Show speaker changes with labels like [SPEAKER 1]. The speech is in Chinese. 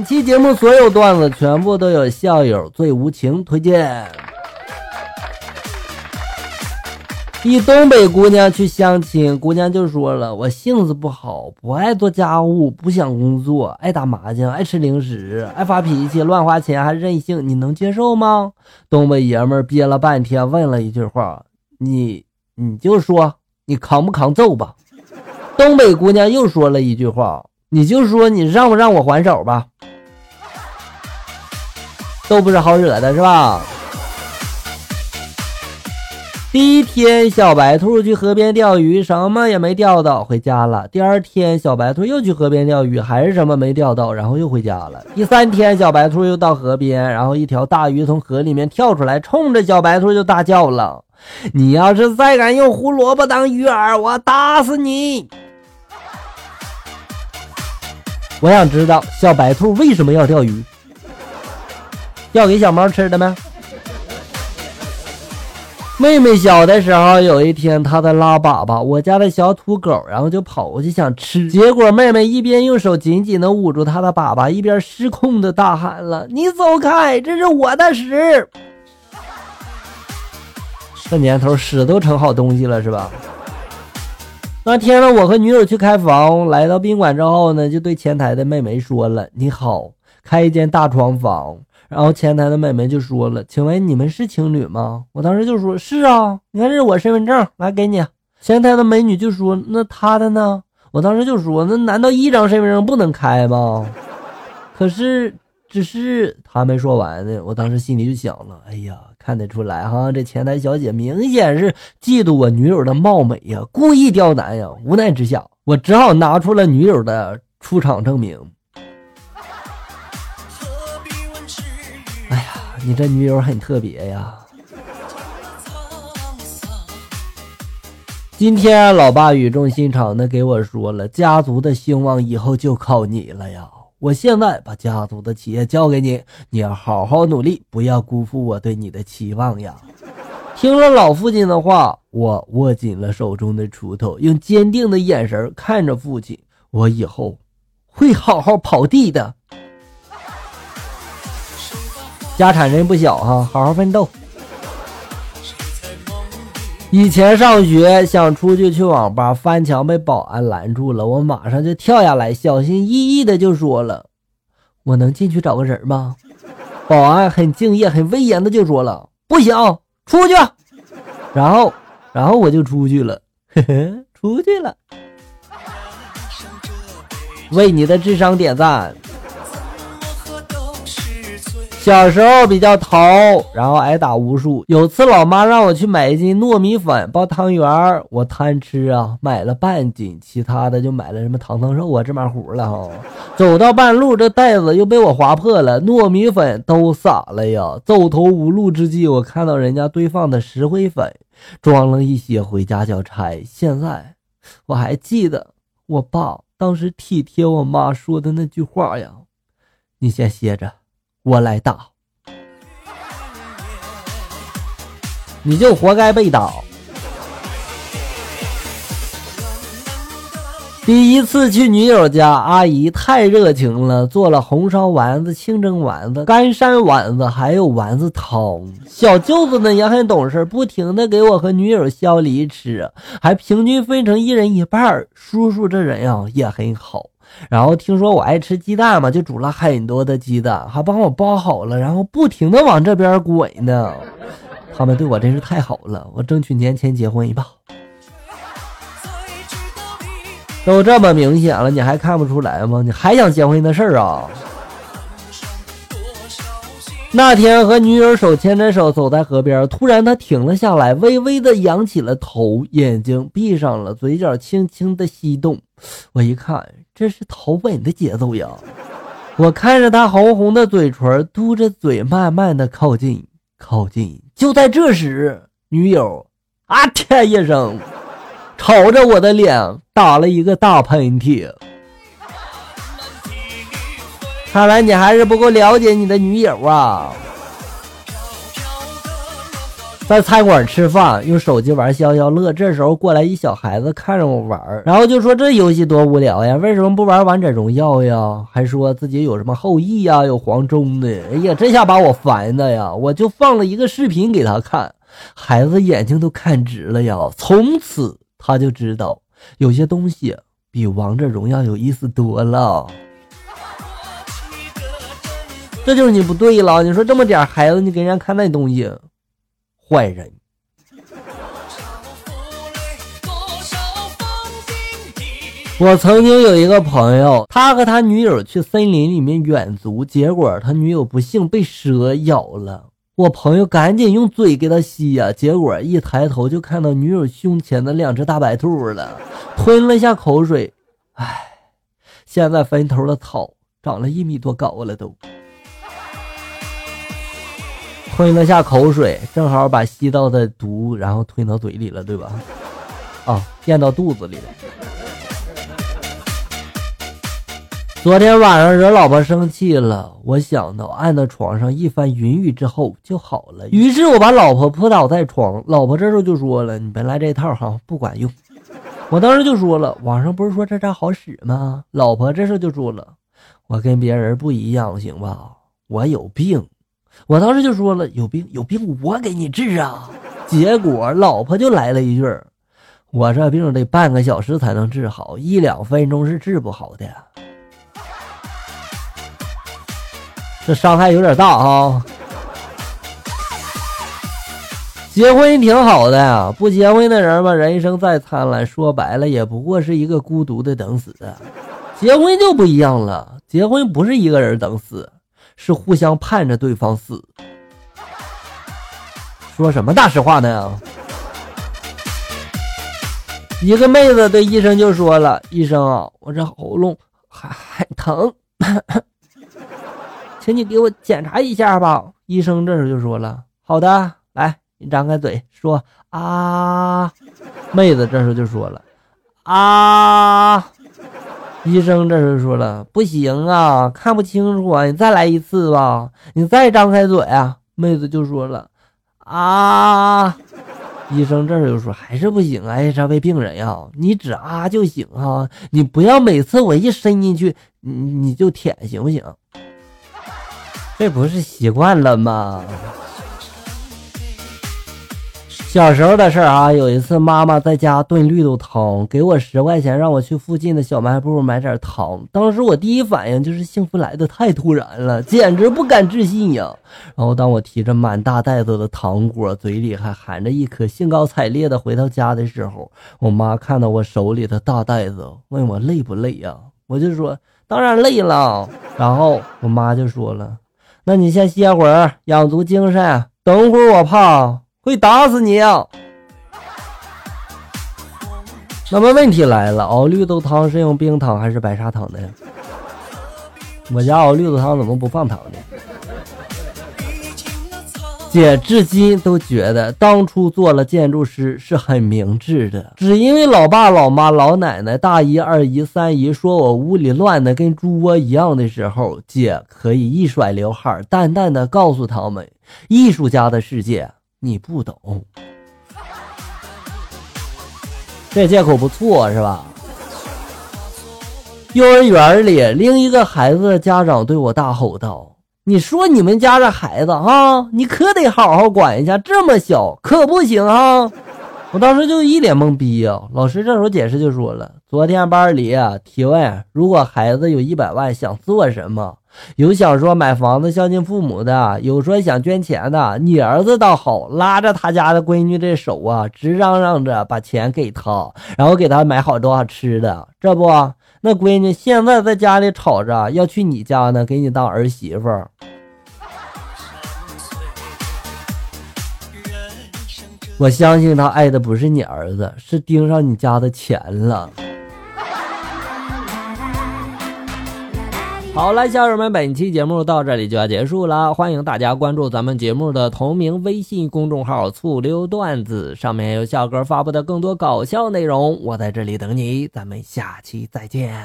[SPEAKER 1] 本期节目所有段子全部都有校友最无情推荐。一东北姑娘去相亲，姑娘就说了：“我性子不好，不爱做家务，不想工作，爱打麻将，爱吃零食，爱发脾气，乱花钱，还任性，你能接受吗？”东北爷们憋了半天，问了一句话：“你，你就说你扛不扛揍吧？”东北姑娘又说了一句话：“你就说你让不让我还手吧？”都不是好惹的，是吧？第一天，小白兔去河边钓鱼，什么也没钓到，回家了。第二天，小白兔又去河边钓鱼，还是什么没钓到，然后又回家了。第三天，小白兔又到河边，然后一条大鱼从河里面跳出来，冲着小白兔就大叫了：“你要是再敢用胡萝卜当鱼饵，我打死你！”我想知道小白兔为什么要钓鱼。要给小猫吃的吗？妹妹小的时候，有一天她在拉粑粑，我家的小土狗，然后就跑过去想吃，结果妹妹一边用手紧紧的捂住她的粑粑，一边失控的大喊了：“你走开，这是我的屎！”这年头屎都成好东西了，是吧？那天呢，我和女友去开房，来到宾馆之后呢，就对前台的妹妹说了：“你好，开一间大床房。”然后前台的妹妹就说了：“请问你们是情侣吗？”我当时就说：“是啊，你看这是我身份证，来给你。”前台的美女就说：“那他的呢？”我当时就说：“那难道一张身份证不能开吗？”可是只是他没说完呢，我当时心里就想了：“哎呀，看得出来哈，这前台小姐明显是嫉妒我女友的貌美呀，故意刁难呀。”无奈之下，我只好拿出了女友的出厂证明。你这女友很特别呀！今天老爸语重心长的给我说了，家族的兴旺以后就靠你了呀！我现在把家族的企业交给你，你要好好努力，不要辜负我对你的期望呀！听了老父亲的话，我握紧了手中的锄头，用坚定的眼神看着父亲，我以后会好好刨地的。家产真不小哈，好好奋斗。以前上学想出去去网吧，翻墙被保安拦住了，我马上就跳下来，小心翼翼的就说了：“我能进去找个人吗？”保安很敬业、很威严的就说了：“不行，出去。”然后，然后我就出去了，呵呵，出去了。为你的智商点赞。小时候比较淘，然后挨打无数。有次老妈让我去买一斤糯米粉包汤圆儿我贪吃啊，买了半斤，其他的就买了什么糖糖肉啊、芝麻糊了哈。走到半路，这袋子又被我划破了，糯米粉都洒了呀。走投无路之际，我看到人家堆放的石灰粉，装了一些回家交差。现在我还记得我爸当时体贴我妈说的那句话呀：“你先歇着。”我来打，你就活该被打。第一次去女友家，阿姨太热情了，做了红烧丸子、清蒸丸子、干山丸子，还有丸子汤。小舅子呢也很懂事，不停的给我和女友削梨吃，还平均分成一人一半。叔叔这人呀也很好。然后听说我爱吃鸡蛋嘛，就煮了很多的鸡蛋，还帮我包好了，然后不停的往这边滚呢。他们对我真是太好了，我争取年前结婚一把。都这么明显了，你还看不出来吗？你还想结婚的事儿啊？那天和女友手牵着手走在河边，突然他停了下来，微微的仰起了头，眼睛闭上了，嘴角轻轻的翕动。我一看，这是逃吻的节奏呀！我看着他红红的嘴唇，嘟着嘴，慢慢的靠近，靠近。就在这时，女友啊天一声，朝着我的脸打了一个大喷嚏。看来你还是不够了解你的女友啊！在餐馆吃饭，用手机玩消消乐。这时候过来一小孩子看着我玩，然后就说这游戏多无聊呀，为什么不玩王者荣耀呀？还说自己有什么后羿呀，有黄忠的。哎呀，这下把我烦的呀！我就放了一个视频给他看，孩子眼睛都看直了呀。从此他就知道有些东西比王者荣耀有意思多了。这就是你不对了。你说这么点孩子，你给人家看那东西。坏人。我曾经有一个朋友，他和他女友去森林里面远足，结果他女友不幸被蛇咬了。我朋友赶紧用嘴给他吸呀，结果一抬头就看到女友胸前的两只大白兔了，吞了下口水。唉，现在坟头的草长了一米多高了都。吞了下口水，正好把吸到的毒，然后吞到嘴里了，对吧？啊，咽到肚子里了。昨天晚上惹老婆生气了，我想到按到床上一番云雨之后就好了，于是我把老婆扑倒在床。老婆这时候就说了：“你别来这套哈，不管用。”我当时就说了：“网上不是说这招好使吗？”老婆这时候就说了：“我跟别人不一样，行吧？我有病。”我当时就说了，有病有病，我给你治啊！结果老婆就来了一句：“我这病得半个小时才能治好，一两分钟是治不好的。”这伤害有点大啊！结婚挺好的呀，不结婚的人吧，人生再灿烂，说白了也不过是一个孤独的等死。结婚就不一样了，结婚不是一个人等死。是互相盼着对方死，说什么大实话呢？一个妹子对医生就说了：“医生啊，我这喉咙还还疼，请你给我检查一下吧。”医生这时候就说了：“好的，来，你张开嘴说啊。”妹子这时候就说了：“啊。”医生这时说了：“不行啊，看不清楚啊，你再来一次吧，你再张开嘴啊。”妹子就说了：“啊！” 医生这时候就说：“还是不行啊，这位病人呀，你只啊就行哈，你不要每次我一伸进去，你你就舔，行不行？这不是习惯了吗？”小时候的事儿啊，有一次妈妈在家炖绿豆汤，给我十块钱，让我去附近的小卖部买点糖。当时我第一反应就是幸福来的太突然了，简直不敢置信呀。然后当我提着满大袋子的糖果，嘴里还含着一颗，兴高采烈的回到家的时候，我妈看到我手里的大袋子，问我累不累呀？我就说当然累了。然后我妈就说了，那你先歇会儿，养足精神，等会儿我怕。会打死你啊！那么问题来了，熬绿豆汤是用冰糖还是白砂糖的？我家熬绿豆汤怎么不放糖呢？姐至今都觉得当初做了建筑师是很明智的，只因为老爸、老妈、老奶奶、大姨、二姨、三姨说我屋里乱的跟猪窝一样的时候，姐可以一甩刘海，淡淡的告诉他们：艺术家的世界。你不懂，这借口不错是吧？幼儿园里，另一个孩子的家长对我大吼道：“你说你们家这孩子啊，你可得好好管一下，这么小可不行啊！”我当时就一脸懵逼呀。老师这时候解释就说了：“昨天班里提问，如果孩子有一百万，想做什么？”有想说买房子孝敬父母的，有说想捐钱的。你儿子倒好，拉着他家的闺女的手啊，直嚷嚷着把钱给他，然后给他买好多好吃的。这不，那闺女现在在家里吵着要去你家呢，给你当儿媳妇。我相信他爱的不是你儿子，是盯上你家的钱了。好了，小友们，本期节目到这里就要结束了。欢迎大家关注咱们节目的同名微信公众号“醋溜段子”，上面有笑哥发布的更多搞笑内容。我在这里等你，咱们下期再见。